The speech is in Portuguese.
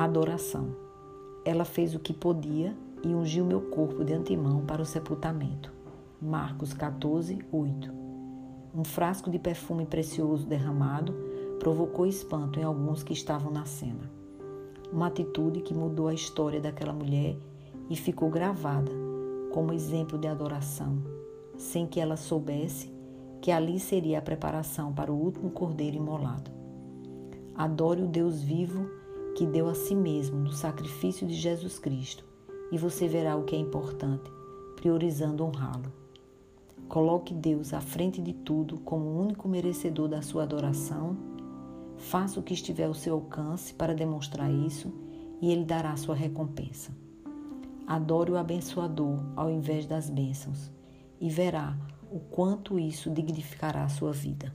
Adoração. Ela fez o que podia e ungiu meu corpo de antemão para o sepultamento. Marcos 14, 8. Um frasco de perfume precioso derramado provocou espanto em alguns que estavam na cena. Uma atitude que mudou a história daquela mulher e ficou gravada como exemplo de adoração, sem que ela soubesse que ali seria a preparação para o último cordeiro imolado. Adore o Deus vivo que deu a si mesmo no sacrifício de Jesus Cristo e você verá o que é importante, priorizando honrá-lo. Coloque Deus à frente de tudo como o único merecedor da sua adoração. Faça o que estiver ao seu alcance para demonstrar isso e ele dará sua recompensa. Adore o abençoador ao invés das bênçãos e verá o quanto isso dignificará a sua vida.